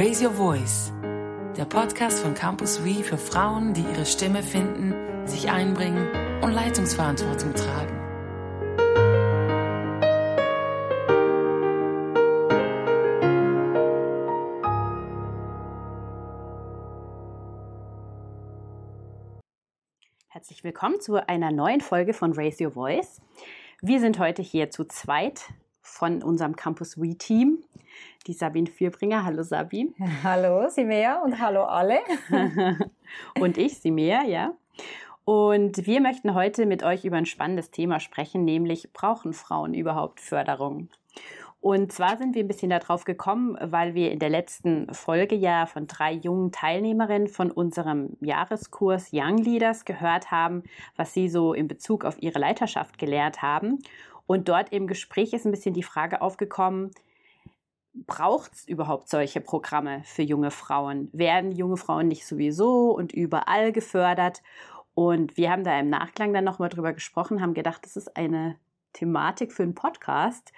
Raise Your Voice, der Podcast von Campus We für Frauen, die ihre Stimme finden, sich einbringen und Leitungsverantwortung tragen. Herzlich willkommen zu einer neuen Folge von Raise Your Voice. Wir sind heute hier zu zweit von unserem Campus We Team. Die Sabine Vierbringer. Hallo Sabine. Hallo Simea und hallo alle. und ich, Simea, ja. Und wir möchten heute mit euch über ein spannendes Thema sprechen, nämlich brauchen Frauen überhaupt Förderung? Und zwar sind wir ein bisschen darauf gekommen, weil wir in der letzten Folge ja von drei jungen Teilnehmerinnen von unserem Jahreskurs Young Leaders gehört haben, was sie so in Bezug auf ihre Leiterschaft gelehrt haben. Und dort im Gespräch ist ein bisschen die Frage aufgekommen, braucht es überhaupt solche Programme für junge Frauen? Werden junge Frauen nicht sowieso und überall gefördert? Und wir haben da im Nachklang dann nochmal drüber gesprochen, haben gedacht, das ist eine Thematik für einen Podcast.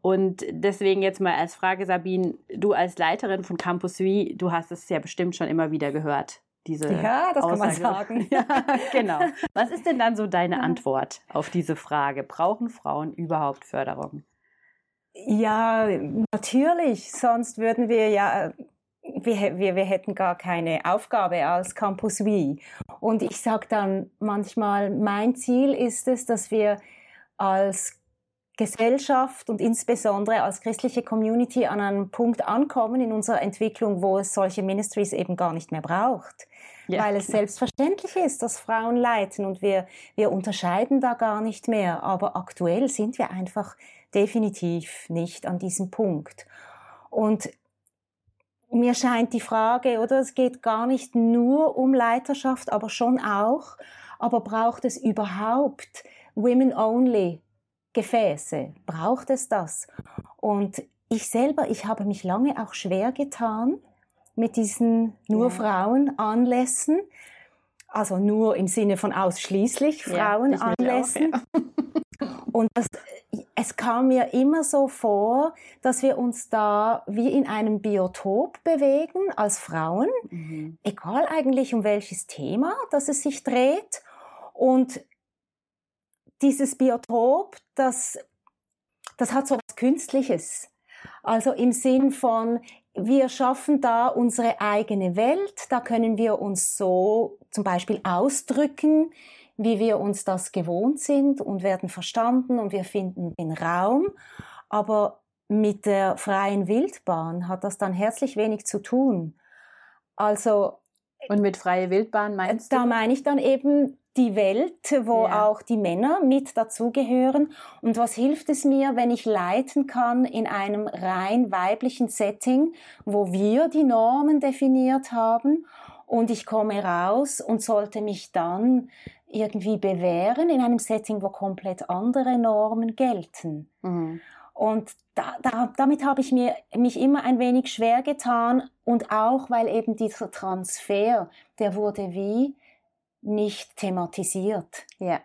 Und deswegen jetzt mal als Frage, Sabine, du als Leiterin von Campus V, du hast es ja bestimmt schon immer wieder gehört. Diese ja, das Aussage. kann man sagen. ja, genau. Was ist denn dann so deine Antwort auf diese Frage? Brauchen Frauen überhaupt Förderung? Ja, natürlich. Sonst würden wir ja, wir, wir, wir hätten gar keine Aufgabe als Campus V. Und ich sage dann manchmal, mein Ziel ist es, dass wir als Gesellschaft und insbesondere als christliche Community an einem Punkt ankommen in unserer Entwicklung, wo es solche Ministries eben gar nicht mehr braucht. Ja, weil es klar. selbstverständlich ist, dass Frauen leiten und wir, wir unterscheiden da gar nicht mehr. Aber aktuell sind wir einfach definitiv nicht an diesem Punkt. Und mir scheint die Frage, oder es geht gar nicht nur um Leiterschaft, aber schon auch, aber braucht es überhaupt Women Only Gefäße? Braucht es das? Und ich selber, ich habe mich lange auch schwer getan mit diesen nur ja. Frauen Anlässen. Also nur im Sinne von ausschließlich Frauenanlässen. Ja, ja. Und das, es kam mir immer so vor, dass wir uns da wie in einem Biotop bewegen als Frauen, mhm. egal eigentlich um welches Thema, dass es sich dreht. Und dieses Biotop, das, das hat so was Künstliches. Also im Sinn von, wir schaffen da unsere eigene Welt, da können wir uns so zum Beispiel ausdrücken, wie wir uns das gewohnt sind und werden verstanden und wir finden den Raum. Aber mit der freien Wildbahn hat das dann herzlich wenig zu tun. Also und mit freie Wildbahn meinst du? Da meine ich dann eben die Welt, wo ja. auch die Männer mit dazugehören. Und was hilft es mir, wenn ich leiten kann in einem rein weiblichen Setting, wo wir die Normen definiert haben und ich komme raus und sollte mich dann irgendwie bewähren in einem Setting, wo komplett andere Normen gelten. Mhm. Und da, da, damit habe ich mir, mich immer ein wenig schwer getan und auch, weil eben dieser Transfer, der wurde wie nicht thematisiert. Ja.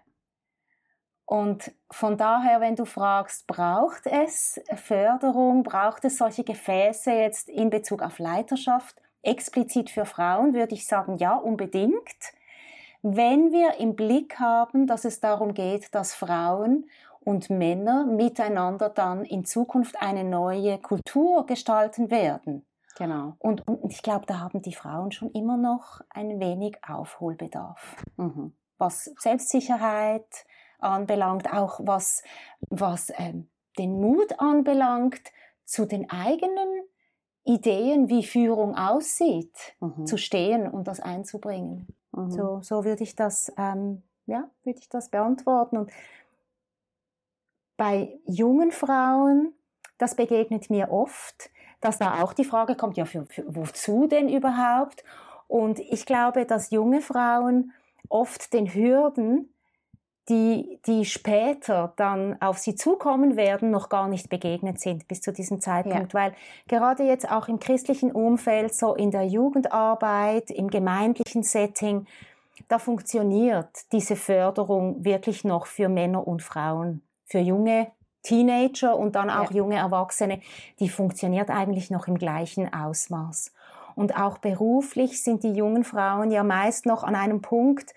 Und von daher, wenn du fragst, braucht es Förderung, braucht es solche Gefäße jetzt in Bezug auf Leiterschaft, explizit für Frauen, würde ich sagen, ja, unbedingt. Wenn wir im Blick haben, dass es darum geht, dass Frauen und Männer miteinander dann in Zukunft eine neue Kultur gestalten werden. Genau. Und, und ich glaube, da haben die Frauen schon immer noch ein wenig Aufholbedarf. Mhm. Was Selbstsicherheit anbelangt, auch was, was ähm, den Mut anbelangt, zu den eigenen Ideen, wie Führung aussieht, mhm. zu stehen und das einzubringen. Mhm. So, so würde ich das, ähm, ja, würde ich das beantworten. Und bei jungen Frauen, das begegnet mir oft, dass da auch die Frage kommt, ja, für, für, wozu denn überhaupt? Und ich glaube, dass junge Frauen oft den Hürden, die, die später dann auf sie zukommen werden, noch gar nicht begegnet sind bis zu diesem Zeitpunkt. Ja. Weil gerade jetzt auch im christlichen Umfeld, so in der Jugendarbeit, im gemeindlichen Setting, da funktioniert diese Förderung wirklich noch für Männer und Frauen, für junge Teenager und dann auch ja. junge Erwachsene, die funktioniert eigentlich noch im gleichen Ausmaß. Und auch beruflich sind die jungen Frauen ja meist noch an einem Punkt,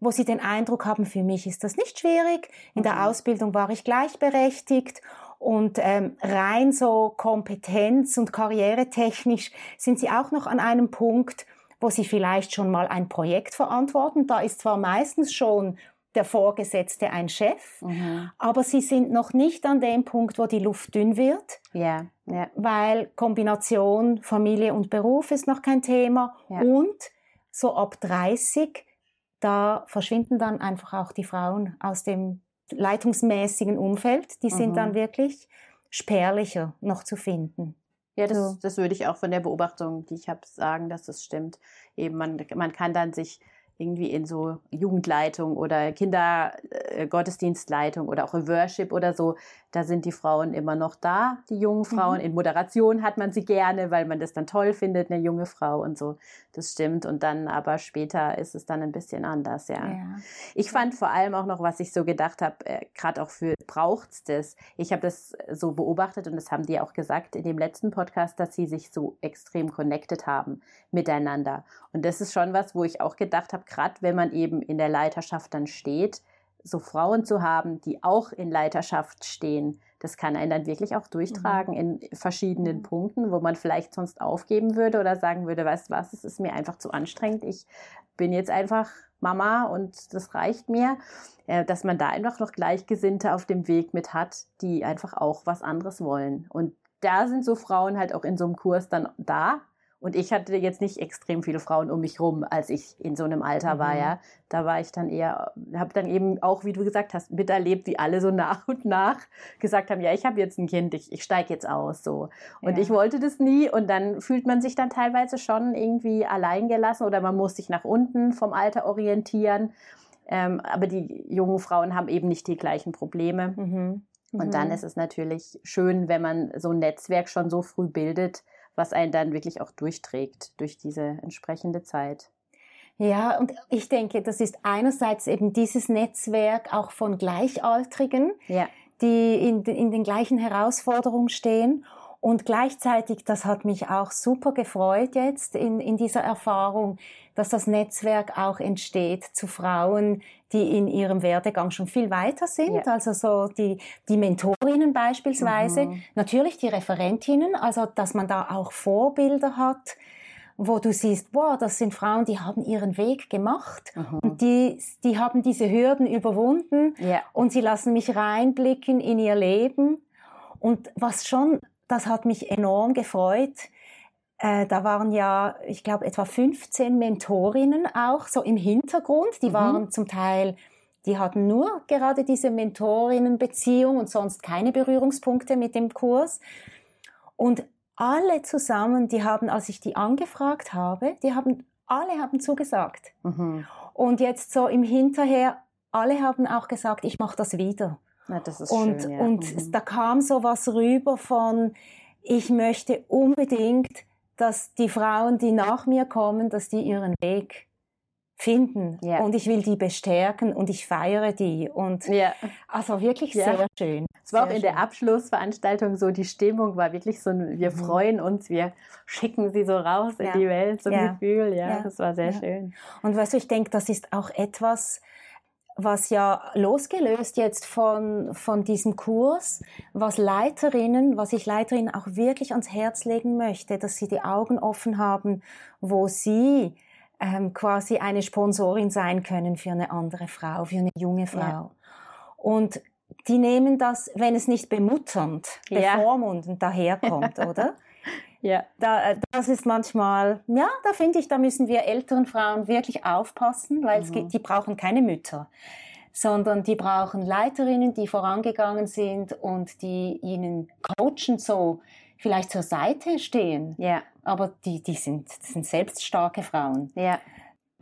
wo sie den Eindruck haben, für mich ist das nicht schwierig. In der mhm. Ausbildung war ich gleichberechtigt und ähm, rein so kompetenz- und karrieretechnisch sind sie auch noch an einem Punkt, wo sie vielleicht schon mal ein Projekt verantworten. Da ist zwar meistens schon der Vorgesetzte ein Chef, mhm. aber sie sind noch nicht an dem Punkt, wo die Luft dünn wird, ja, ja. weil Kombination Familie und Beruf ist noch kein Thema ja. und so ab 30, da verschwinden dann einfach auch die Frauen aus dem leitungsmäßigen Umfeld, die sind mhm. dann wirklich spärlicher noch zu finden. Ja, das, so. das würde ich auch von der Beobachtung, die ich habe, sagen, dass das stimmt. Eben, man, man kann dann sich irgendwie in so Jugendleitung oder Kindergottesdienstleitung äh, oder auch Worship oder so, da sind die Frauen immer noch da, die jungen Frauen. Mhm. In Moderation hat man sie gerne, weil man das dann toll findet, eine junge Frau und so. Das stimmt. Und dann aber später ist es dann ein bisschen anders, ja. ja. Ich fand vor allem auch noch, was ich so gedacht habe, äh, gerade auch für braucht's das. Ich habe das so beobachtet und das haben die auch gesagt in dem letzten Podcast, dass sie sich so extrem connected haben miteinander. Und das ist schon was, wo ich auch gedacht habe, gerade wenn man eben in der Leiterschaft dann steht, so Frauen zu haben, die auch in Leiterschaft stehen, das kann einen dann wirklich auch durchtragen mhm. in verschiedenen mhm. Punkten, wo man vielleicht sonst aufgeben würde oder sagen würde, weißt du was, es ist mir einfach zu anstrengend, ich bin jetzt einfach Mama und das reicht mir, äh, dass man da einfach noch Gleichgesinnte auf dem Weg mit hat, die einfach auch was anderes wollen. Und da sind so Frauen halt auch in so einem Kurs dann da, und ich hatte jetzt nicht extrem viele Frauen um mich rum, als ich in so einem Alter war, mhm. ja. Da war ich dann eher, habe dann eben auch, wie du gesagt hast, miterlebt, wie alle so nach und nach gesagt haben, ja, ich habe jetzt ein Kind, ich, ich steige jetzt aus, so. Und ja. ich wollte das nie und dann fühlt man sich dann teilweise schon irgendwie alleingelassen oder man muss sich nach unten vom Alter orientieren. Ähm, aber die jungen Frauen haben eben nicht die gleichen Probleme. Mhm. Und mhm. dann ist es natürlich schön, wenn man so ein Netzwerk schon so früh bildet, was einen dann wirklich auch durchträgt durch diese entsprechende Zeit. Ja, und ich denke, das ist einerseits eben dieses Netzwerk auch von Gleichaltrigen, ja. die in, in den gleichen Herausforderungen stehen und gleichzeitig, das hat mich auch super gefreut jetzt in, in dieser Erfahrung, dass das Netzwerk auch entsteht zu Frauen, die in ihrem Werdegang schon viel weiter sind. Ja. Also so die, die Mentorinnen beispielsweise, mhm. natürlich die Referentinnen, also dass man da auch Vorbilder hat, wo du siehst, boah, das sind Frauen, die haben ihren Weg gemacht mhm. und die, die haben diese Hürden überwunden ja. und sie lassen mich reinblicken in ihr Leben. Und was schon das hat mich enorm gefreut. Äh, da waren ja, ich glaube, etwa 15 Mentorinnen auch so im Hintergrund. Die mhm. waren zum Teil, die hatten nur gerade diese Mentorinnenbeziehung und sonst keine Berührungspunkte mit dem Kurs. Und alle zusammen, die haben, als ich die angefragt habe, die haben, alle haben zugesagt. Mhm. Und jetzt so im Hinterher, alle haben auch gesagt, ich mache das wieder. Ja, das ist und schön, ja. und mhm. da kam so was rüber von, ich möchte unbedingt, dass die Frauen, die nach mir kommen, dass die ihren Weg finden ja. und ich will die bestärken und ich feiere die und ja. also wirklich ja. sehr schön. Es war sehr auch in schön. der Abschlussveranstaltung so, die Stimmung war wirklich so, wir mhm. freuen uns, wir schicken sie so raus in die Welt, so ein Gefühl, ja, das war sehr schön. Und weißt du, ich denke, das ist auch etwas, was ja losgelöst jetzt von, von diesem Kurs, was Leiterinnen, was ich Leiterinnen auch wirklich ans Herz legen möchte, dass sie die Augen offen haben, wo sie ähm, quasi eine Sponsorin sein können für eine andere Frau, für eine junge Frau. Ja. Und die nehmen das, wenn es nicht bemutternd, ja. bevormundend daherkommt, oder? Ja. Da, äh, das ist manchmal, ja, da finde ich, da müssen wir älteren Frauen wirklich aufpassen, weil mhm. es gibt, die brauchen keine Mütter, sondern die brauchen Leiterinnen, die vorangegangen sind und die ihnen coachen so vielleicht zur Seite stehen. Ja. Aber die, die sind, sind selbst starke Frauen. Ja.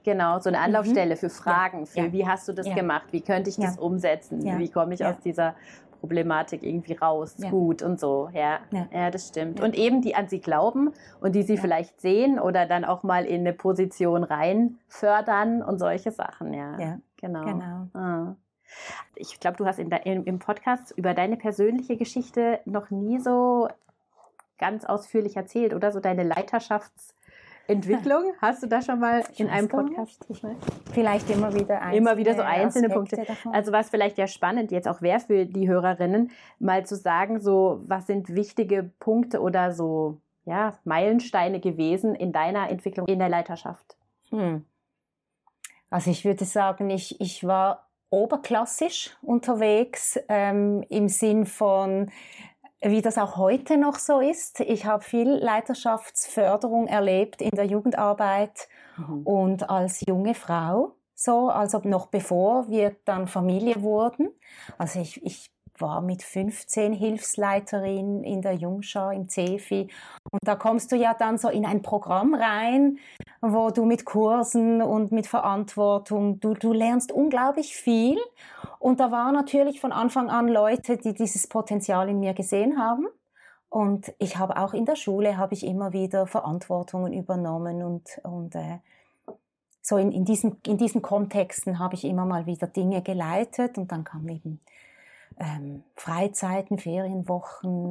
Genau, so eine Anlaufstelle mhm. für Fragen, für ja. wie hast du das ja. gemacht, wie könnte ich das umsetzen, wie komme ich aus dieser Problematik irgendwie raus, ja. gut und so. Ja, ja. ja das stimmt. Ja. Und eben die an sie glauben und die sie vielleicht sehen oder dann auch mal in eine Position rein fördern und solche Sachen, ja. Ja, genau. genau. Ah. ich glaube, du hast in de, im Podcast über deine persönliche Geschichte noch nie so ganz ausführlich erzählt, oder? So deine Leiterschaftsentwicklung. Hast du da schon mal ich in einem Podcast? Vielleicht immer wieder einzelne Immer wieder so einzelne Aspekte Punkte. Davon. Also was vielleicht ja spannend jetzt auch wäre für die Hörerinnen, mal zu sagen, so was sind wichtige Punkte oder so ja, Meilensteine gewesen in deiner Entwicklung in der Leiterschaft? Hm. Also ich würde sagen, ich, ich war oberklassisch unterwegs ähm, im Sinn von wie das auch heute noch so ist. Ich habe viel Leiterschaftsförderung erlebt in der Jugendarbeit mhm. und als junge Frau, so, also noch bevor wir dann Familie wurden. Also ich, ich war mit 15 Hilfsleiterin in der Jungschau im CEFI. Und da kommst du ja dann so in ein Programm rein, wo du mit Kursen und mit Verantwortung, du, du lernst unglaublich viel. Und da waren natürlich von Anfang an Leute, die dieses Potenzial in mir gesehen haben. Und ich habe auch in der Schule habe ich immer wieder Verantwortungen übernommen und, und äh, so in, in, diesen, in diesen Kontexten habe ich immer mal wieder Dinge geleitet und dann kam eben ähm, Freizeiten, Ferienwochen,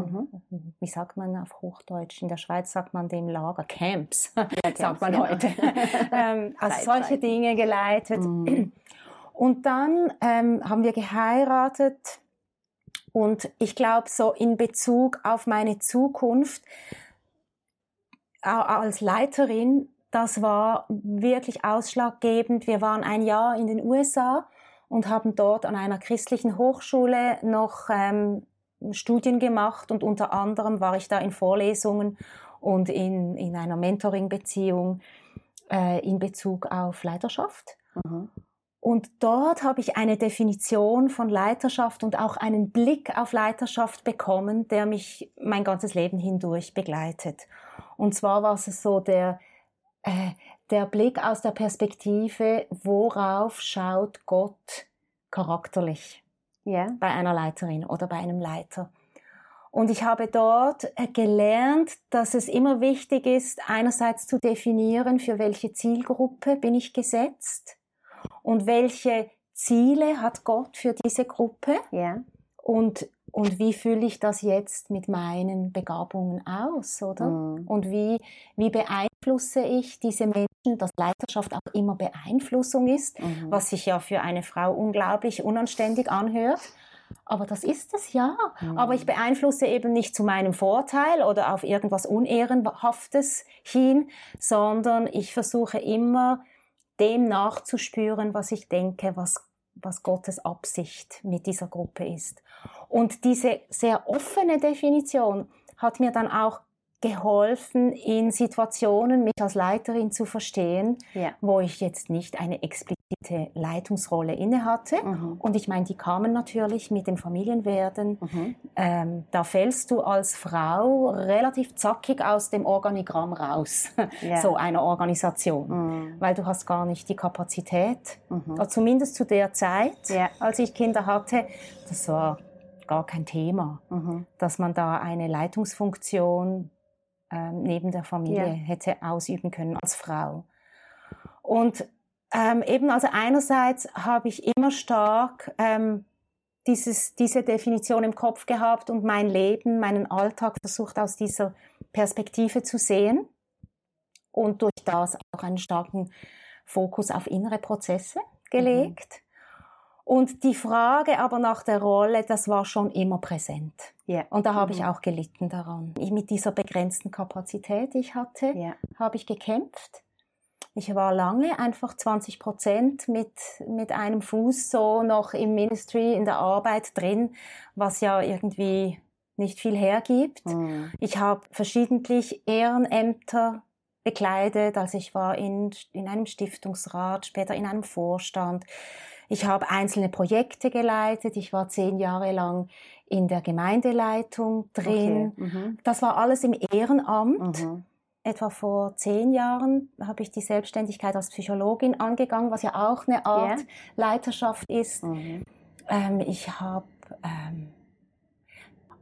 mhm. wie sagt man auf Hochdeutsch? In der Schweiz sagt man dem Lager Camps, ja, Camps sagt man ja. heute. ähm, also solche Dinge geleitet. Mhm. Und dann ähm, haben wir geheiratet und ich glaube so in Bezug auf meine Zukunft als Leiterin, das war wirklich ausschlaggebend. Wir waren ein Jahr in den USA und haben dort an einer christlichen Hochschule noch ähm, Studien gemacht und unter anderem war ich da in Vorlesungen und in, in einer Mentoring-Beziehung äh, in Bezug auf Leiterschaft. Mhm. Und dort habe ich eine Definition von Leiterschaft und auch einen Blick auf Leiterschaft bekommen, der mich mein ganzes Leben hindurch begleitet. Und zwar war es so der, äh, der Blick aus der Perspektive, worauf schaut Gott charakterlich yeah. bei einer Leiterin oder bei einem Leiter. Und ich habe dort äh, gelernt, dass es immer wichtig ist, einerseits zu definieren, für welche Zielgruppe bin ich gesetzt und welche Ziele hat Gott für diese Gruppe. Yeah. Und und wie fühle ich das jetzt mit meinen Begabungen aus, oder? Mhm. Und wie, wie beeinflusse ich diese Menschen, dass Leiterschaft auch immer Beeinflussung ist, mhm. was sich ja für eine Frau unglaublich unanständig anhört. Aber das ist es ja. Mhm. Aber ich beeinflusse eben nicht zu meinem Vorteil oder auf irgendwas Unehrenhaftes hin, sondern ich versuche immer dem nachzuspüren, was ich denke, was was Gottes Absicht mit dieser Gruppe ist. Und diese sehr offene Definition hat mir dann auch geholfen, in Situationen mich als Leiterin zu verstehen, ja. wo ich jetzt nicht eine explizite Leitungsrolle inne hatte. Mhm. Und ich meine, die kamen natürlich mit dem Familienwerden. Mhm. Ähm, da fällst du als Frau relativ zackig aus dem Organigramm raus, ja. so einer Organisation, mhm. weil du hast gar nicht die Kapazität, mhm. zumindest zu der Zeit, ja. als ich Kinder hatte, das war gar kein Thema, mhm. dass man da eine Leitungsfunktion ähm, neben der Familie ja. hätte ausüben können als Frau. Und ähm, eben also einerseits habe ich immer stark ähm, dieses, diese Definition im Kopf gehabt und mein Leben, meinen Alltag versucht aus dieser Perspektive zu sehen und durch das auch einen starken Fokus auf innere Prozesse gelegt. Und die Frage aber nach der Rolle, das war schon immer präsent. Yeah. Und da habe mhm. ich auch gelitten daran. Ich, mit dieser begrenzten Kapazität, die ich hatte, yeah. habe ich gekämpft. Ich war lange einfach 20 Prozent mit, mit einem Fuß so noch im Ministry, in der Arbeit drin, was ja irgendwie nicht viel hergibt. Mhm. Ich habe verschiedentlich Ehrenämter bekleidet, also ich war in, in einem Stiftungsrat, später in einem Vorstand. Ich habe einzelne Projekte geleitet. Ich war zehn Jahre lang in der Gemeindeleitung drin. Okay. Mhm. Das war alles im Ehrenamt. Mhm. Etwa vor zehn Jahren habe ich die Selbstständigkeit als Psychologin angegangen, was ja auch eine Art yeah. Leiterschaft ist. Mhm. Ähm, ich habe ähm,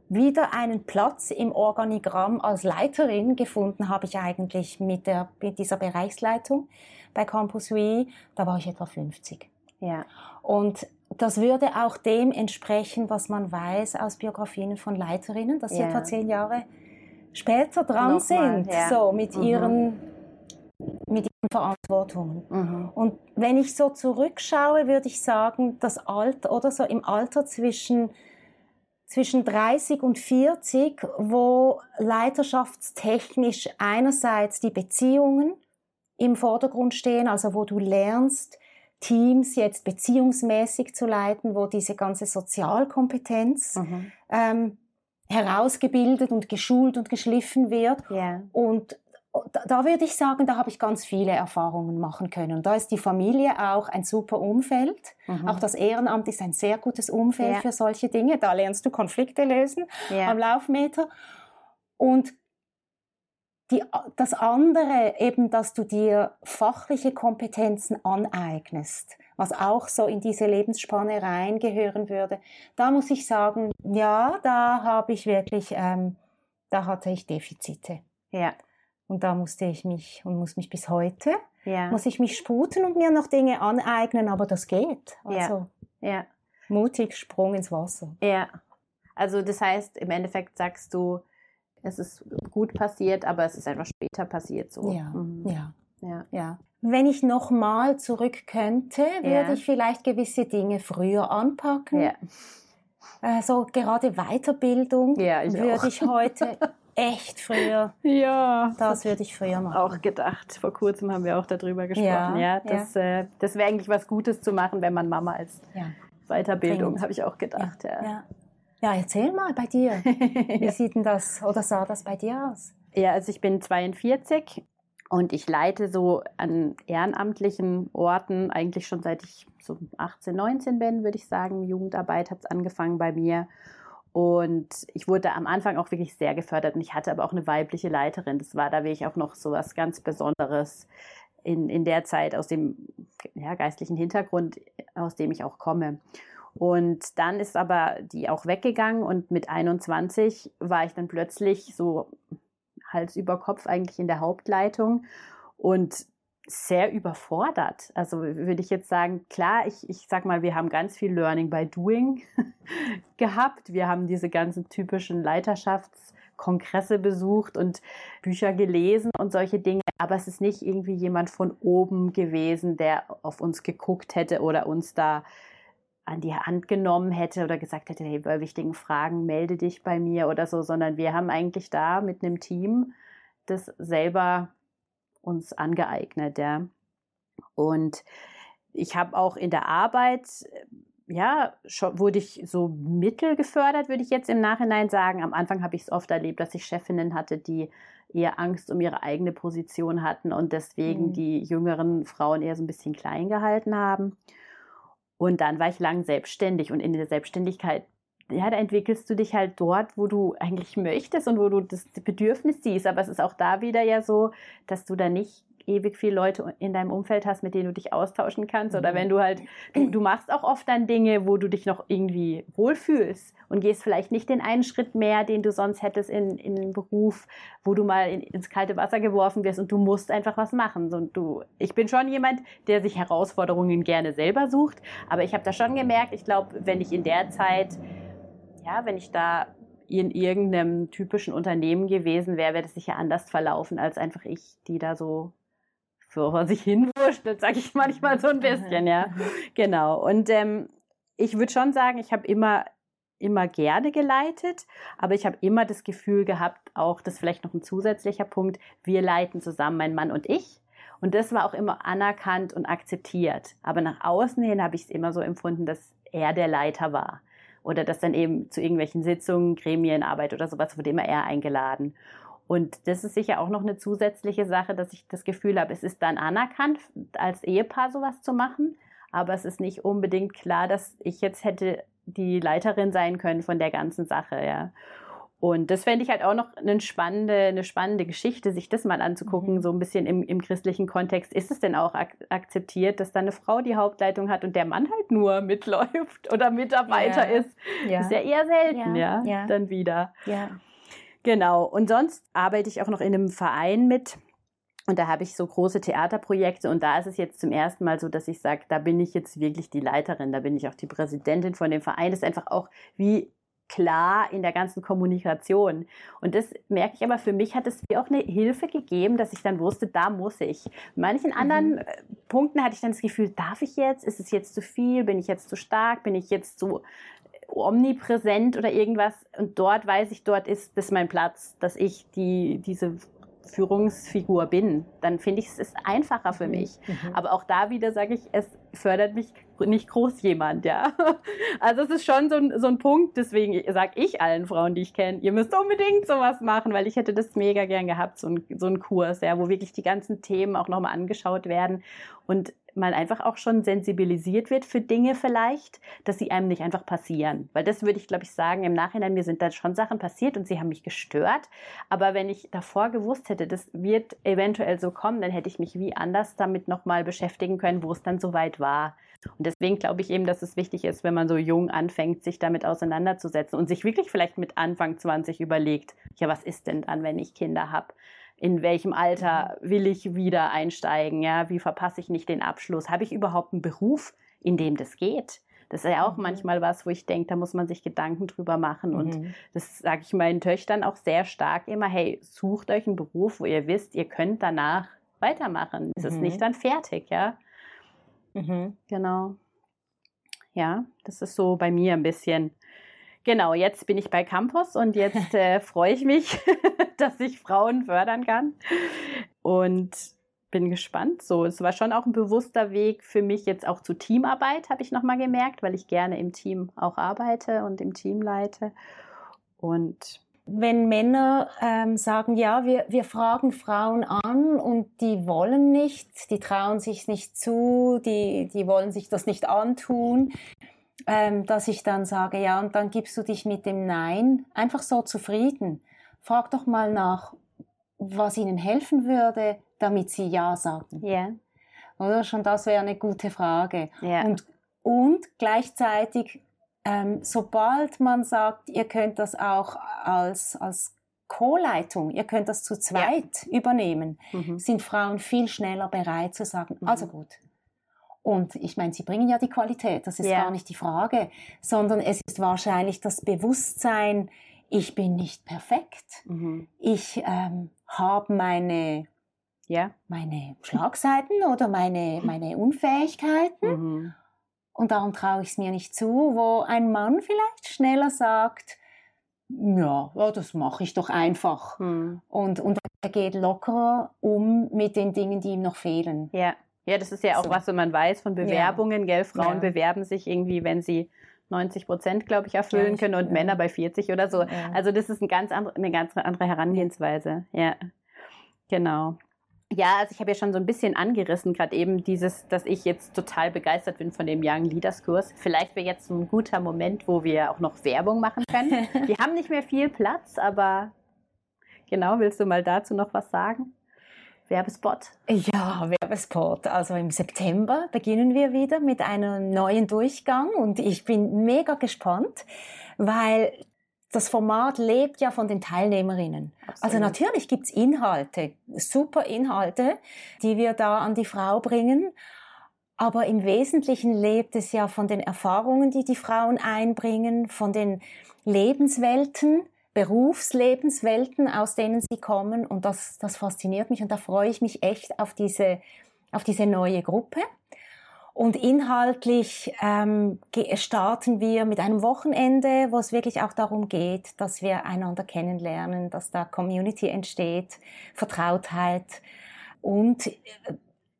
wieder einen Platz im Organigramm als Leiterin gefunden, habe ich eigentlich mit, der, mit dieser Bereichsleitung bei Campus We. Da war ich etwa 50. Ja. Und das würde auch dem entsprechen, was man weiß aus Biografien von Leiterinnen, dass sie Ja. etwa zehn Jahre später dran Nochmal, sind, ja. so mit Mhm. ihren mit ihren Verantwortungen. Mhm. Und wenn ich so zurückschaue, würde ich sagen, das Alter oder so im Alter zwischen zwischen 30 und 40, wo leiterschaftstechnisch einerseits die Beziehungen im Vordergrund stehen, also wo du lernst, Teams jetzt beziehungsmäßig zu leiten, wo diese ganze Sozialkompetenz Mhm. ähm, herausgebildet und geschult und geschliffen wird. Ja. Und da, da würde ich sagen, da habe ich ganz viele Erfahrungen machen können. Und da ist die Familie auch ein super Umfeld. Mhm. Auch das Ehrenamt ist ein sehr gutes Umfeld Ja. für solche Dinge. Da lernst du Konflikte lösen ja. am Laufmeter. Und die, das andere eben, dass du dir fachliche Kompetenzen aneignest, was auch so in diese Lebensspanne reingehören würde. Da muss ich sagen, ja, da habe ich wirklich, ähm, da hatte ich Defizite. ja. Und da musste ich mich und muss mich bis heute, Ja. muss ich mich sputen und mir noch Dinge aneignen, aber das geht. Ja. Also ja. mutig, Sprung ins Wasser. Ja. Also das heißt, im Endeffekt sagst du, es ist gut passiert, aber es ist einfach später passiert so. Ja, Mhm. ja. ja. Ja. Wenn ich nochmal zurück könnte, würde Ja. ich vielleicht gewisse Dinge früher anpacken. Ja. Äh, so gerade Weiterbildung Ja, ich auch. würde ich heute echt früher, ja. das würde ich früher machen. auch gedacht. Vor kurzem haben wir auch darüber gesprochen. Ja, Ja, das, Äh, das wäre eigentlich was Gutes zu machen, wenn man Mama als Ja. Weiterbildung, habe ich auch gedacht. Ja. Ja. Ja, erzähl mal bei dir. Wie sieht denn das oder sah das bei dir aus? Ja, also ich bin 42 und ich leite so an ehrenamtlichen Orten eigentlich schon seit ich so 18, 19 bin, würde ich sagen. Jugendarbeit hat es angefangen bei mir. Und ich wurde am Anfang auch wirklich sehr gefördert und ich hatte aber auch eine weibliche Leiterin. Das war da wirklich auch noch so was ganz Besonderes in, in der Zeit aus dem ja, geistlichen Hintergrund, aus dem ich auch komme. Und dann ist aber die auch weggegangen und mit 21 war ich dann plötzlich so Hals über Kopf eigentlich in der Hauptleitung und sehr überfordert. Also würde ich jetzt sagen, klar, ich, ich sag mal, wir haben ganz viel Learning by Doing gehabt. Wir haben diese ganzen typischen Leiterschaftskongresse besucht und Bücher gelesen und solche Dinge. Aber es ist nicht irgendwie jemand von oben gewesen, der auf uns geguckt hätte oder uns da an die Hand genommen hätte oder gesagt hätte, hey, bei wichtigen Fragen melde dich bei mir oder so, sondern wir haben eigentlich da mit einem Team das selber uns angeeignet, ja. Und ich habe auch in der Arbeit, ja, schon, wurde ich so mittel gefördert, würde ich jetzt im Nachhinein sagen. Am Anfang habe ich es oft erlebt, dass ich Chefinnen hatte, die eher Angst um ihre eigene Position hatten und deswegen Mhm. die jüngeren Frauen eher so ein bisschen klein gehalten haben. Und dann war ich lang selbstständig und in der Selbstständigkeit, ja, da entwickelst du dich halt dort, wo du eigentlich möchtest und wo du das Bedürfnis siehst. Aber es ist auch da wieder ja so, dass du da nicht ewig viele Leute in deinem Umfeld hast, mit denen du dich austauschen kannst. Oder Mhm. wenn du halt, du, du machst auch oft dann Dinge, wo du dich noch irgendwie wohlfühlst und gehst vielleicht nicht den einen Schritt mehr, den du sonst hättest in, in einen Beruf, wo du mal in, ins kalte Wasser geworfen wirst und du musst einfach was machen. So, du, ich bin schon jemand, der sich Herausforderungen gerne selber sucht, aber ich habe da schon gemerkt, ich glaube, wenn ich in der Zeit, ja, wenn ich da in irgendeinem typischen Unternehmen gewesen wäre, wäre das sicher anders verlaufen als einfach ich, die da so vor sich hinwurschtelt, sage ich manchmal so ein bisschen, ja. Genau. Und ähm, ich würde schon sagen, ich habe immer immer gerne geleitet, aber ich habe immer das Gefühl gehabt, auch das vielleicht noch ein zusätzlicher Punkt, wir leiten zusammen, mein Mann und ich. Und das war auch immer anerkannt und akzeptiert. Aber nach außen hin habe ich es immer so empfunden, dass er der Leiter war. Oder dass dann eben zu irgendwelchen Sitzungen, Gremienarbeit oder sowas wurde immer er eingeladen. Und das ist sicher auch noch eine zusätzliche Sache, dass ich das Gefühl habe, es ist dann anerkannt, als Ehepaar sowas zu machen. Aber es ist nicht unbedingt klar, dass ich jetzt hätte die Leiterin sein können von der ganzen Sache, ja. Und das fände ich halt auch noch eine spannende, eine spannende Geschichte, sich das mal anzugucken, Mhm. so ein bisschen im, im christlichen Kontext. Ist es denn auch ak akzeptiert, dass da eine Frau die Hauptleitung hat und der Mann halt nur mitläuft oder Mitarbeiter Ja. ist? Ja. Ist ja eher selten, ja, Ja, dann wieder. ja. Genau. Und sonst arbeite ich auch noch in einem Verein mit, Und da habe ich so große Theaterprojekte und da ist es jetzt zum ersten Mal so, dass ich sage, da bin ich jetzt wirklich die Leiterin, da bin ich auch die Präsidentin von dem Verein. Das ist einfach auch wie klar in der ganzen Kommunikation. Und das merke ich aber, für mich hat es mir auch eine Hilfe gegeben, dass ich dann wusste, da muss ich. In manchen anderen mhm. Punkten hatte ich dann das Gefühl, darf ich jetzt? Ist es jetzt zu viel? Bin ich jetzt zu stark? Bin ich jetzt zu omnipräsent oder irgendwas? Und dort weiß ich, dort ist das mein Platz, dass ich die, diese Führungsfigur bin, dann finde ich es ist einfacher für mhm. mich. Mhm. Aber auch da wieder sage ich, es fördert mich nicht groß jemand, ja. Also es ist schon so ein, so ein Punkt, deswegen sage ich allen Frauen, die ich kenne, ihr müsst unbedingt sowas machen, weil ich hätte das mega gern gehabt, so ein, so ein Kurs, ja, wo wirklich die ganzen Themen auch nochmal angeschaut werden und man einfach auch schon sensibilisiert wird für Dinge vielleicht, dass sie einem nicht einfach passieren. Weil das würde ich, glaube ich, sagen, im Nachhinein, mir sind da schon Sachen passiert und sie haben mich gestört. Aber wenn ich davor gewusst hätte, das wird eventuell so kommen, dann hätte ich mich wie anders damit nochmal beschäftigen können, wo es dann soweit war. Und deswegen glaube ich eben, dass es wichtig ist, wenn man so jung anfängt, sich damit auseinanderzusetzen und sich wirklich vielleicht mit Anfang 20 überlegt, ja, was ist denn dann, wenn ich Kinder habe? In welchem Alter mhm. will ich wieder einsteigen, ja, wie verpasse ich nicht den Abschluss, habe ich überhaupt einen Beruf, in dem das geht? Das ist ja auch mhm. manchmal was, wo ich denke, da muss man sich Gedanken drüber machen. Und mhm. das sage ich meinen Töchtern auch sehr stark immer, hey, sucht euch einen Beruf, wo ihr wisst, ihr könnt danach weitermachen. Es mhm. ist nicht dann fertig, ja. Mhm. Genau. Ja, das ist so bei mir ein bisschen Genau, jetzt bin ich bei Campus und jetzt äh, freue ich mich, dass ich Frauen fördern kann. Und bin gespannt. So, es war schon auch ein bewusster Weg für mich jetzt auch zu Teamarbeit, habe ich nochmal gemerkt, weil ich gerne im Team auch arbeite und im Team leite. Und wenn Männer ähm, sagen, ja, wir, wir fragen Frauen an und die wollen nicht, die trauen sich nicht zu, die, die wollen sich das nicht antun, ähm, dass ich dann sage, ja, und dann gibst du dich mit dem Nein einfach so zufrieden. Frag doch mal nach, was ihnen helfen würde, damit sie Ja sagen. Ja. Yeah. Oder schon das wäre eine gute Frage. Yeah. Und, und gleichzeitig, ähm, sobald man sagt, ihr könnt das auch als, als Co-Leitung, ihr könnt das zu zweit ja. übernehmen, mhm. sind Frauen viel schneller bereit zu sagen, mhm. also gut, und ich meine, sie bringen ja die Qualität, das ist yeah. gar nicht die Frage, sondern es ist wahrscheinlich das Bewusstsein, ich bin nicht perfekt. Mhm. Ich ähm, habe meine, yeah. meine Schlagseiten oder meine, meine Unfähigkeiten. Mhm. Und darum traue ich es mir nicht zu, wo ein Mann vielleicht schneller sagt, ja, ja das mache ich doch einfach. Mhm. Und, und er geht lockerer um mit den Dingen, die ihm noch fehlen. Ja. Ja, das ist ja auch so. was, wenn man weiß von Bewerbungen, ja. gell? Frauen ja. bewerben sich irgendwie, wenn sie 90 Prozent, glaube ich, erfüllen ja, können und Männer bei 40 oder so. Also das ist ein ganz andere, eine ganz andere Herangehensweise. Ja, genau. Ja, also ich habe ja schon so ein bisschen angerissen, gerade eben dieses, dass ich jetzt total begeistert bin von dem Young Leaders Kurs. Vielleicht wäre jetzt ein guter Moment, wo wir auch noch Werbung machen können. Wir haben nicht mehr viel Platz, aber genau, willst du mal dazu noch was sagen? Werbespot? Ja, Werbespot. Also im September beginnen wir wieder mit einem neuen Durchgang und ich bin mega gespannt, weil das Format lebt ja von den Teilnehmerinnen. Absolut. Also natürlich gibt's Inhalte, super Inhalte, die wir da an die Frau bringen. Aber im Wesentlichen lebt es ja von den Erfahrungen, die die Frauen einbringen, von den Lebenswelten, Berufslebenswelten, aus denen sie kommen. Und das, das fasziniert mich und da freue ich mich echt auf diese, auf diese neue Gruppe. Und inhaltlich ähm, starten wir mit einem Wochenende, wo es wirklich auch darum geht, dass wir einander kennenlernen, dass da Community entsteht, Vertrautheit und äh,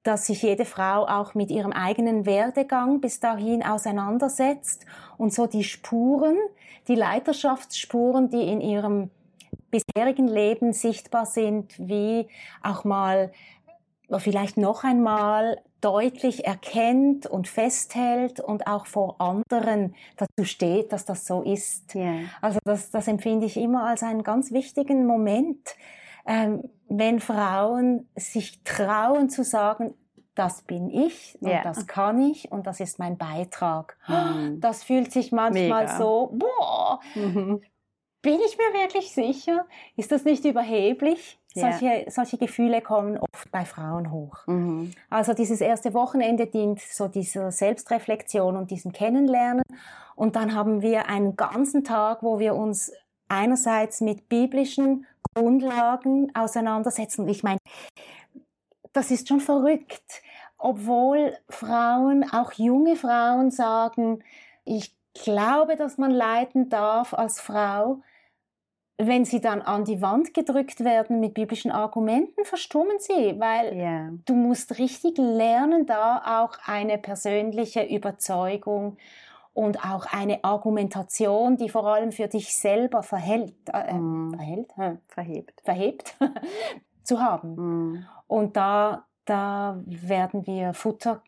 dass sich jede Frau auch mit ihrem eigenen Werdegang bis dahin auseinandersetzt und so die Spuren, die Leiterschaftsspuren, die in ihrem bisherigen Leben sichtbar sind, wie auch mal vielleicht noch einmal deutlich erkennt und festhält und auch vor anderen dazu steht, dass das so ist. Yeah. Also das, das empfinde ich immer als einen ganz wichtigen Moment, ähm, wenn Frauen sich trauen zu sagen, das bin ich und yeah. das kann ich und das ist mein Beitrag. Mhm. Das fühlt sich manchmal Mega. so, boah, mhm. bin ich mir wirklich sicher? Ist das nicht überheblich? Ja. Solche, solche Gefühle kommen oft bei Frauen hoch. Mhm. Also dieses erste Wochenende dient so dieser Selbstreflexion und diesem Kennenlernen. Und dann haben wir einen ganzen Tag, wo wir uns einerseits mit biblischen Grundlagen auseinandersetzen. Ich meine, das ist schon verrückt, obwohl Frauen, auch junge Frauen sagen, ich glaube, dass man leiten darf als Frau, wenn sie dann an die Wand gedrückt werden mit biblischen Argumenten, verstummen sie, weil Ja. du musst richtig lernen, da auch eine persönliche Überzeugung und auch eine Argumentation, die vor allem für dich selber verhält, äh, Mhm. verhält, Verhebt. verhebt, zu haben. Mhm. Und da, da werden wir Futter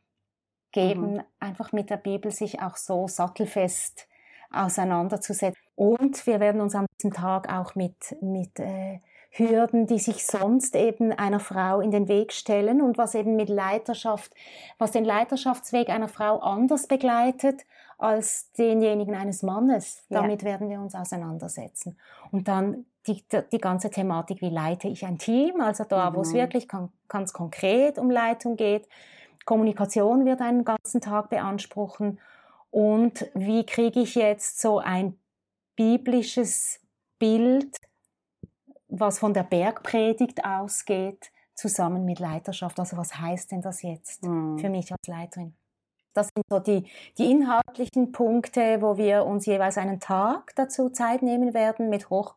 geben, Mhm. einfach mit der Bibel sich auch so sattelfest auseinanderzusetzen. Und wir werden uns an diesem Tag auch mit, mit äh, Hürden, die sich sonst eben einer Frau in den Weg stellen und was eben mit Leiterschaft, was den Leiterschaftsweg einer Frau anders begleitet als denjenigen eines Mannes. Ja. Damit werden wir uns auseinandersetzen. Und dann die, die ganze Thematik, wie leite ich ein Team, also da, wo es Mhm. wirklich ganz konkret um Leitung geht. Kommunikation wird einen ganzen Tag beanspruchen. Und wie kriege ich jetzt so ein biblisches Bild, was von der Bergpredigt ausgeht, zusammen mit Leiterschaft? Also was heißt denn das jetzt Mhm. für mich als Leiterin? Das sind so die, die inhaltlichen Punkte, wo wir uns jeweils einen Tag dazu Zeit nehmen werden mit hoch,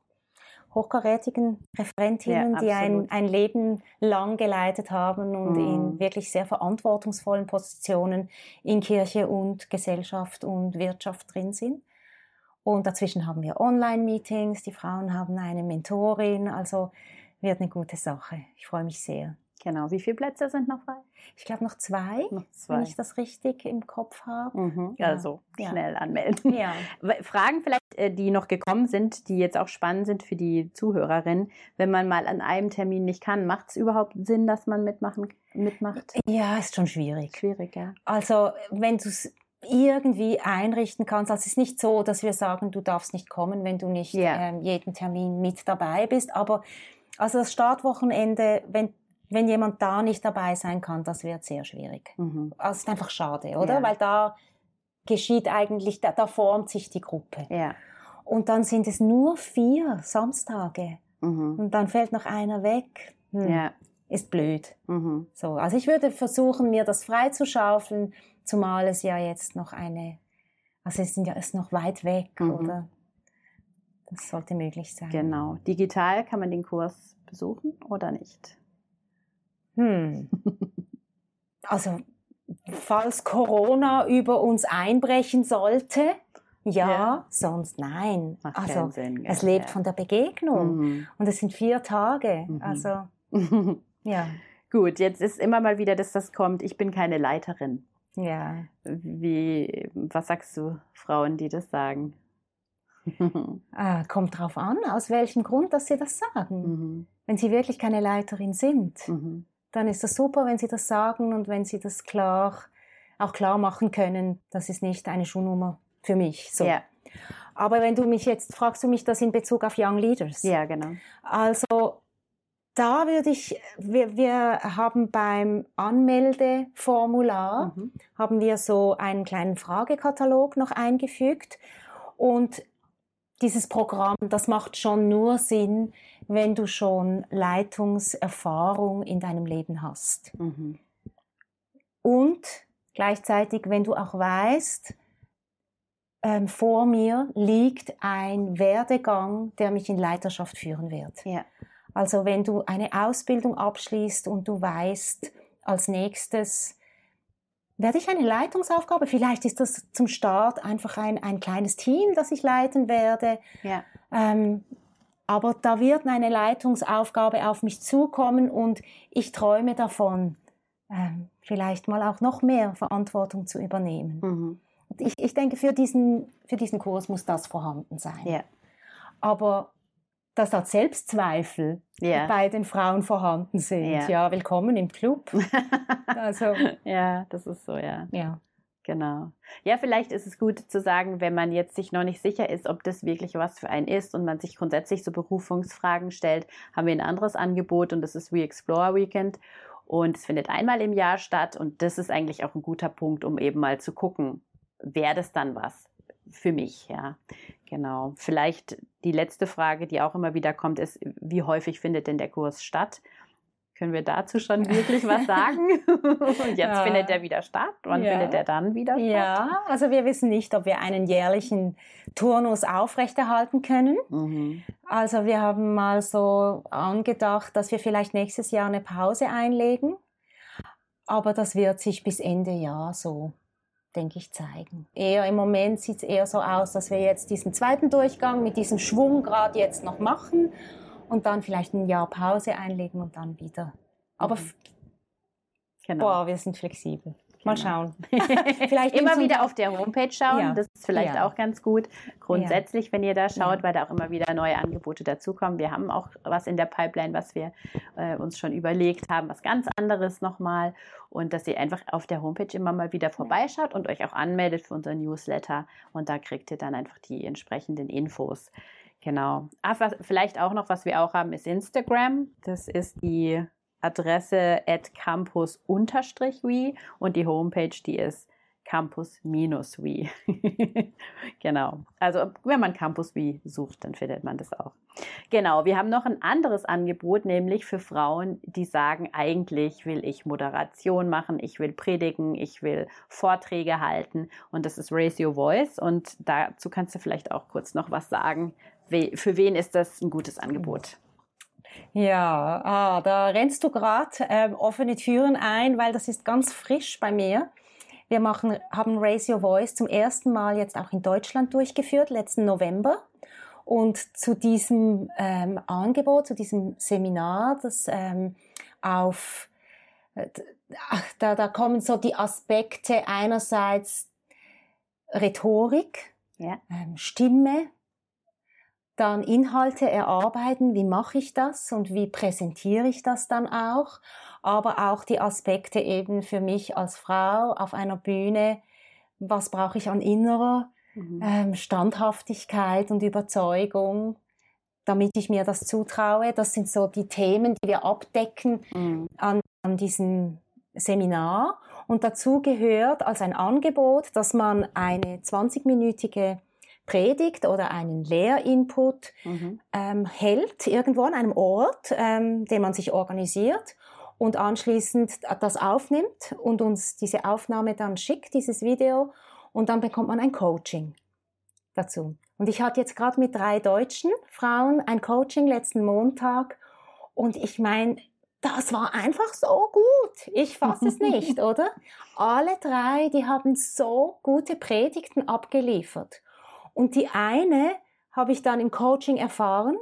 hochkarätigen Referentinnen, Ja, die ein, ein Leben lang geleitet haben und Mhm. in wirklich sehr verantwortungsvollen Positionen in Kirche und Gesellschaft und Wirtschaft drin sind. Und dazwischen haben wir Online-Meetings, die Frauen haben eine Mentorin, also wird eine gute Sache. Ich freue mich sehr. Genau. Wie viele Plätze sind noch frei? Ich glaube noch zwei, Noch wenn zwei. ich das richtig im Kopf habe. Mhm. Ja. Also Ja. schnell anmelden. Ja. Fragen vielleicht, äh, die noch gekommen sind, die jetzt auch spannend sind für die Zuhörerin. Wenn man mal an einem Termin nicht kann, macht es überhaupt Sinn, dass man mitmachen, mitmacht? ja, ist schon schwierig. Schwierig, ja. Also wenn du es irgendwie einrichten kannst, also es ist nicht so, dass wir sagen, du darfst nicht kommen, wenn du nicht Ja. ähm, jeden Termin mit dabei bist. Aber also das Startwochenende, wenn, wenn jemand da nicht dabei sein kann, das wird sehr schwierig. Mhm. Also es ist einfach schade, oder? Ja. Weil da geschieht eigentlich, da, da formt sich die Gruppe. Ja. Und dann sind es nur vier Samstage. Mhm. Und dann fällt noch einer weg. Hm, Ja. Ist blöd. Mhm. So, also ich würde versuchen, mir das freizuschaufeln, zumal es ja jetzt noch eine, also es ja ist noch weit weg, Mhm. oder? Das sollte möglich sein. Genau. Digital kann man den Kurs besuchen oder nicht? Hm. Also, falls Corona über uns einbrechen sollte, ja, Ja. sonst nein. Macht also, keinen Sinn. es lebt Ja. von der Begegnung. Mhm. Und es sind vier Tage. Mhm. Also, ja. Gut, jetzt ist immer mal wieder, dass das kommt. Ich bin keine Leiterin. Ja. Wie, was sagst du Frauen, die das sagen? Ah, kommt drauf an, aus welchem Grund, dass sie das sagen. mhm. Wenn sie wirklich keine Leiterin sind, Mhm. Dann ist das super, wenn sie das sagen und wenn sie das klar, auch klar machen können, das ist nicht eine Schuhnummer für mich. So. Ja. Aber wenn du mich jetzt, fragst du mich das in Bezug auf Young Leaders? ja, genau. Also, da würde ich, wir, wir haben beim Anmeldeformular, Mhm. haben wir so einen kleinen Fragekatalog noch eingefügt und dieses Programm, das macht schon nur Sinn, wenn du schon Leitungserfahrung in deinem Leben hast. Mhm. Und gleichzeitig, wenn du auch weißt, ähm, vor mir liegt ein Werdegang, der mich in Leiterschaft führen wird. Ja. Also wenn du eine Ausbildung abschließt und du weißt, als nächstes werde ich eine Leitungsaufgabe, vielleicht ist das zum Start einfach ein, ein kleines Team, das ich leiten werde, Ja. ähm, aber da wird eine Leitungsaufgabe auf mich zukommen und ich träume davon, ähm, vielleicht mal auch noch mehr Verantwortung zu übernehmen. Mhm. Ich, ich denke, für diesen, für diesen Kurs muss das vorhanden sein. Ja. Aber dass da Selbstzweifel Ja. bei den Frauen vorhanden sind, Ja. ja, willkommen im Club. Also, ja, das ist so, ja. ja. Genau. Ja, vielleicht ist es gut zu sagen, wenn man jetzt sich noch nicht sicher ist, ob das wirklich was für einen ist und man sich grundsätzlich so Berufungsfragen stellt, haben wir ein anderes Angebot und das ist We Explore Weekend. Und es findet einmal im Jahr statt und das ist eigentlich auch ein guter Punkt, um eben mal zu gucken, wäre das dann was für mich, ja. Genau. Vielleicht die letzte Frage, die auch immer wieder kommt, ist, wie häufig findet denn der Kurs statt? Können wir dazu schon wirklich was sagen? Und jetzt ja. findet er wieder statt. Wann ja. findet er dann wieder statt? Ja, also wir wissen nicht, ob wir einen jährlichen Turnus aufrechterhalten können. Mhm. Also wir haben mal so angedacht, dass wir vielleicht nächstes Jahr eine Pause einlegen. Aber das wird sich bis Ende Jahr so denke ich, zeigen. Eher im Moment sieht es eher so aus, dass wir jetzt diesen zweiten Durchgang mit diesem Schwung gerade jetzt noch machen und dann vielleicht ein Jahr Pause einlegen und dann wieder. Aber mhm. genau. boah, wir sind flexibel. Mal genau. schauen. vielleicht immer wieder auf der Homepage schauen. Ja. Das ist vielleicht ja. auch ganz gut. Grundsätzlich, ja. wenn ihr da schaut, weil da auch immer wieder neue Angebote dazukommen. Wir haben auch was in der Pipeline, was wir äh, uns schon überlegt haben, was ganz anderes nochmal. Und dass ihr einfach auf der Homepage immer mal wieder vorbeischaut und euch auch anmeldet für unser Newsletter. Und da kriegt ihr dann einfach die entsprechenden Infos. Genau. Ach, was, vielleicht auch noch, was wir auch haben, ist Instagram. Das ist die Adresse at campus-we und die Homepage, die ist campus-we. genau. Also wenn man Campus We sucht, dann findet man das auch. Genau, wir haben noch ein anderes Angebot, nämlich für Frauen, die sagen, eigentlich will ich Moderation machen, ich will predigen, ich will Vorträge halten und das ist Raise Your Voice und dazu kannst du vielleicht auch kurz noch was sagen. Für wen ist das ein gutes Angebot? Ja, ah, da rennst du gerade ähm, offene Türen ein, weil das ist ganz frisch bei mir. Wir machen, haben Raise Your Voice zum ersten Mal jetzt auch in Deutschland durchgeführt, letzten November. Und zu diesem ähm, Angebot, zu diesem Seminar, das ähm, auf, äh, da, da kommen so die Aspekte einerseits Rhetorik, ja. ähm, Stimme, dann Inhalte erarbeiten, wie mache ich das und wie präsentiere ich das dann auch, aber auch die Aspekte eben für mich als Frau auf einer Bühne, was brauche ich an innerer mhm. ähm, Standhaftigkeit und Überzeugung, damit ich mir das zutraue. Das sind so die Themen, die wir abdecken mhm. an, an diesem Seminar. Und dazu gehört als ein Angebot, dass man eine 20-minütige Predigt oder einen Lehrinput mhm. ähm, hält, irgendwo an einem Ort, ähm, den man sich organisiert und anschließend das aufnimmt und uns diese Aufnahme dann schickt, dieses Video, und dann bekommt man ein Coaching dazu. Und ich hatte jetzt gerade mit drei deutschen Frauen ein Coaching letzten Montag und ich meine, das war einfach so gut. Ich fasse es nicht, oder? Alle drei, die haben so gute Predigten abgeliefert. Und die eine habe ich dann im Coaching erfahren,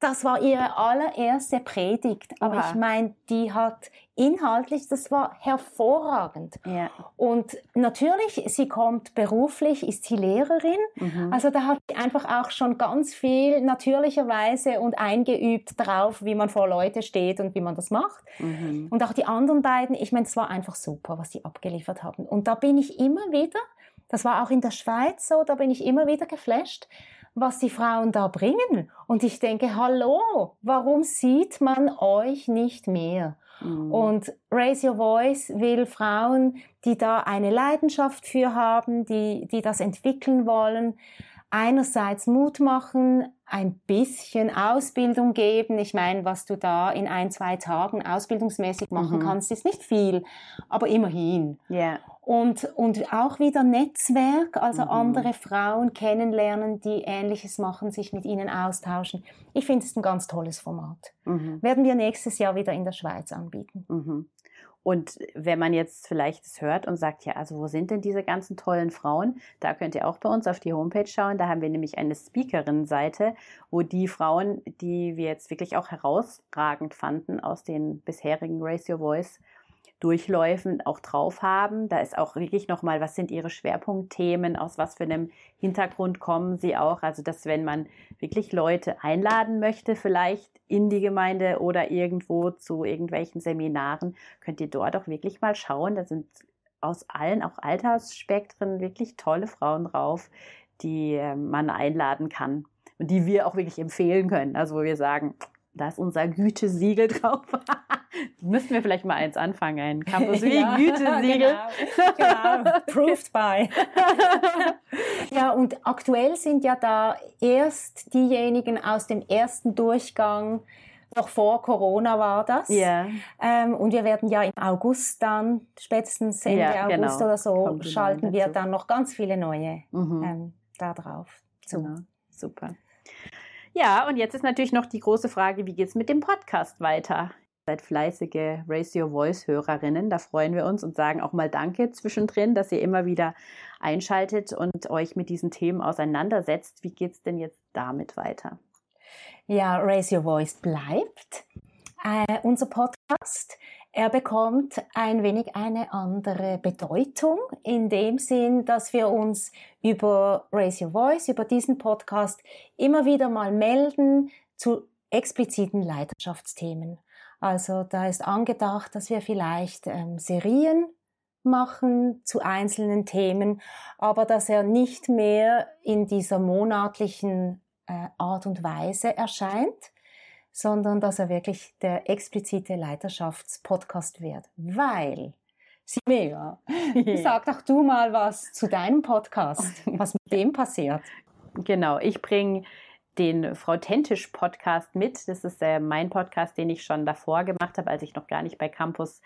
das war ihre allererste Predigt. Aber Oha. ich meine, die hat inhaltlich, das war hervorragend. Ja. Und natürlich, sie kommt beruflich, ist sie Lehrerin. Mhm. Also da hat sie einfach auch schon ganz viel natürlicherweise und eingeübt drauf, wie man vor Leute steht und wie man das macht. Mhm. Und auch die anderen beiden, ich meine, es war einfach super, was sie abgeliefert haben. Und da bin ich immer wieder das war auch in der Schweiz so, da bin ich immer wieder geflasht, was die Frauen da bringen. Und ich denke, hallo, warum sieht man euch nicht mehr? Mhm. Und Raise Your Voice will Frauen, die da eine Leidenschaft für haben, die, die das entwickeln wollen, einerseits Mut machen, ein bisschen Ausbildung geben. Ich meine, was du da in ein, zwei Tagen ausbildungsmäßig machen mhm. kannst, ist nicht viel, aber immerhin. Yeah. Und, und auch wieder Netzwerk, also mhm. andere Frauen kennenlernen, die Ähnliches machen, sich mit ihnen austauschen. Ich finde es ein ganz tolles Format. Mhm. Werden wir nächstes Jahr wieder in der Schweiz anbieten. Mhm. Und wenn man jetzt vielleicht es hört und sagt, ja, also wo sind denn diese ganzen tollen Frauen? Da könnt ihr auch bei uns auf die Homepage schauen. Da haben wir nämlich eine Speakerin-Seite, wo die Frauen, die wir jetzt wirklich auch herausragend fanden aus den bisherigen Raise Your Voice Durchläufen auch drauf haben. Da ist auch wirklich nochmal, was sind ihre Schwerpunktthemen, aus was für einem Hintergrund kommen sie auch. Also, dass wenn man wirklich Leute einladen möchte, vielleicht in die Gemeinde oder irgendwo zu irgendwelchen Seminaren, könnt ihr dort auch wirklich mal schauen. Da sind aus allen, auch Altersspektren, wirklich tolle Frauen drauf, die ähm, man einladen kann und die wir auch wirklich empfehlen können. Also wo wir sagen, da ist unser Gütesiegel drauf. Müssten wir vielleicht mal eins anfangen, ein Campus wie ja, Gütesiegel. Genau, genau. Proved by. ja, und aktuell sind ja da erst diejenigen aus dem ersten Durchgang, noch vor Corona war das. Ja. Ähm, und wir werden ja im August dann, spätestens Ende genau. August oder so, Kommt schalten wir dann noch ganz viele neue mhm. ähm, da drauf. So. Genau. Super. Ja, und jetzt ist natürlich noch die große Frage, wie geht es mit dem Podcast weiter? Seid fleißige Raise Your Voice Hörerinnen, da freuen wir uns und sagen auch mal Danke zwischendrin, dass ihr immer wieder einschaltet und euch mit diesen Themen auseinandersetzt. Wie geht es denn jetzt damit weiter? Ja, Raise Your Voice bleibt äh, unser Podcast. Er bekommt ein wenig eine andere Bedeutung in dem Sinn, dass wir uns über Raise Your Voice, über diesen Podcast immer wieder mal melden zu expliziten Leiterschaftsthemen. Also da ist angedacht, dass wir vielleicht ähm, Serien machen zu einzelnen Themen, aber dass er nicht mehr in dieser monatlichen äh, Art und Weise erscheint, sondern dass er wirklich der explizite Leiterschaftspodcast wird. Weil, Simea, sag doch du mal was zu deinem Podcast, was mit dem passiert. Genau, ich bringe den Frau Tentisch Podcast mit. Das ist äh, mein Podcast, den ich schon davor gemacht habe, als ich noch gar nicht bei Campus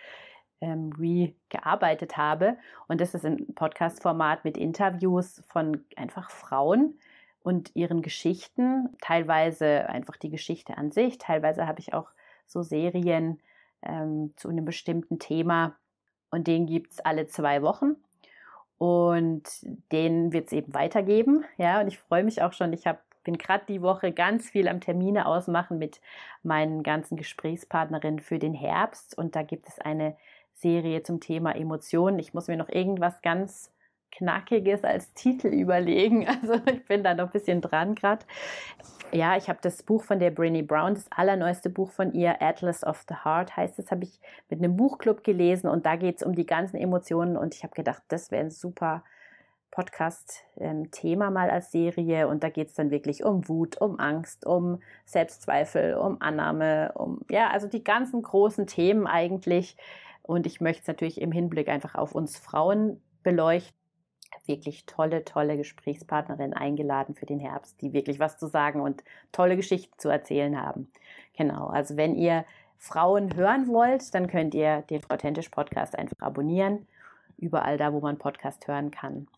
ähm, Re gearbeitet habe. Und das ist ein Podcast-Format mit Interviews von einfach Frauen, und ihren Geschichten, teilweise einfach die Geschichte an sich, teilweise habe ich auch so Serien ähm, zu einem bestimmten Thema und den gibt es alle zwei Wochen und den wird es eben weitergeben. Ja, und ich freue mich auch schon. Ich hab, bin gerade die Woche ganz viel am Termine ausmachen mit meinen ganzen Gesprächspartnerinnen für den Herbst und da gibt es eine Serie zum Thema Emotionen. Ich muss mir noch irgendwas ganz Knackiges als Titel überlegen. Also ich bin da noch ein bisschen dran gerade. Ja, ich habe das Buch von der Brené Brown, das allerneueste Buch von ihr, Atlas of the Heart heißt es, habe ich mit einem Buchclub gelesen und da geht es um die ganzen Emotionen und ich habe gedacht, das wäre ein super Podcast-Thema ähm, mal als Serie und da geht es dann wirklich um Wut, um Angst, um Selbstzweifel, um Annahme, um ja, also die ganzen großen Themen eigentlich und ich möchte es natürlich im Hinblick einfach auf uns Frauen beleuchten wirklich tolle, tolle Gesprächspartnerin eingeladen für den Herbst, die wirklich was zu sagen und tolle Geschichten zu erzählen haben. Genau, also wenn ihr Frauen hören wollt, dann könnt ihr den Authentisch Podcast einfach abonnieren, überall da, wo man Podcast hören kann.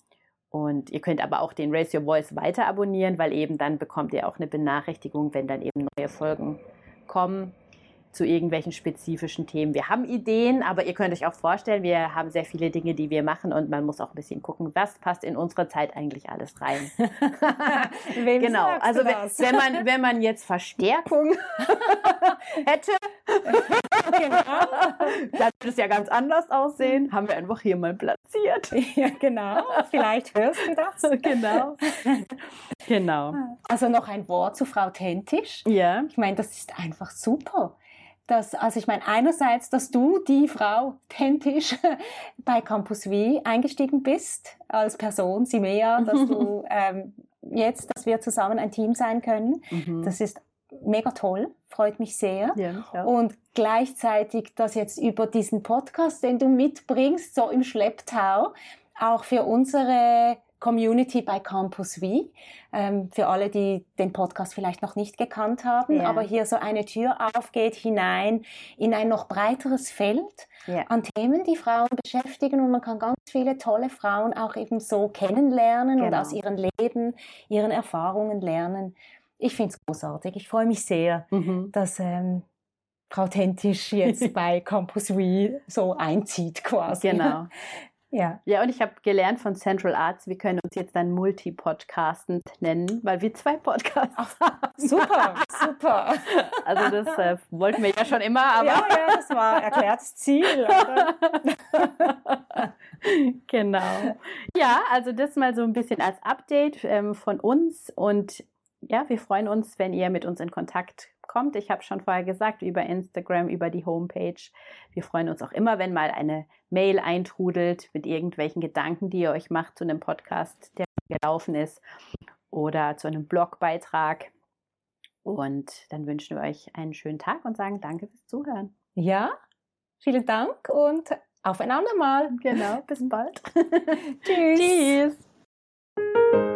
Und ihr könnt aber auch den Raise Your Voice weiter abonnieren, weil eben dann bekommt ihr auch eine Benachrichtigung, wenn dann eben neue Folgen kommen zu irgendwelchen spezifischen Themen. Wir haben Ideen, aber ihr könnt euch auch vorstellen, wir haben sehr viele Dinge, die wir machen und man muss auch ein bisschen gucken, was passt in unsere Zeit eigentlich alles rein. genau. Also wenn, wenn, man wenn man jetzt Verstärkung hätte, genau. dann würde es ja ganz anders aussehen. Haben wir einfach hier mal platziert. Ja, genau. Vielleicht hörst du das. genau. Genau. Also noch ein Wort zu Frau Tentisch. Ja. Ich meine, das ist einfach super dass, also ich meine, einerseits, dass du die Frau Tentisch bei Campus V eingestiegen bist als Person, Simea, dass du ähm, jetzt, dass wir zusammen ein Team sein können. Mhm. Das ist mega toll, freut mich sehr. Ja, ja. Und gleichzeitig, dass jetzt über diesen Podcast, den du mitbringst, so im Schlepptau, auch für unsere Community bei Campus V. Ähm, für alle, die den Podcast vielleicht noch nicht gekannt haben, yeah. aber hier so eine Tür aufgeht hinein in ein noch breiteres Feld yeah. an Themen, die Frauen beschäftigen und man kann ganz viele tolle Frauen auch eben so kennenlernen genau. und aus ihren Leben, ihren Erfahrungen lernen. Ich finde es großartig. Ich freue mich sehr, mhm. dass ähm, Frau Tentisch jetzt bei Campus V so einzieht quasi. Genau. Ja. Ja, und ich habe gelernt von Central Arts, wir können uns jetzt dann Multi-Podcastend nennen, weil wir zwei Podcasts haben. Super, super. Also das äh, wollten wir ja schon immer, aber. Ja, ja, das war erklärtes Ziel. genau. Ja, also das mal so ein bisschen als Update ähm, von uns und ja, wir freuen uns, wenn ihr mit uns in Kontakt kommt. Ich habe schon vorher gesagt, über Instagram, über die Homepage. Wir freuen uns auch immer, wenn mal eine Mail eintrudelt mit irgendwelchen Gedanken, die ihr euch macht zu einem Podcast, der gelaufen ist oder zu einem Blogbeitrag. Und dann wünschen wir euch einen schönen Tag und sagen danke fürs Zuhören. Ja, vielen Dank und auf ein andermal. Genau, bis bald. Tschüss. Tschüss.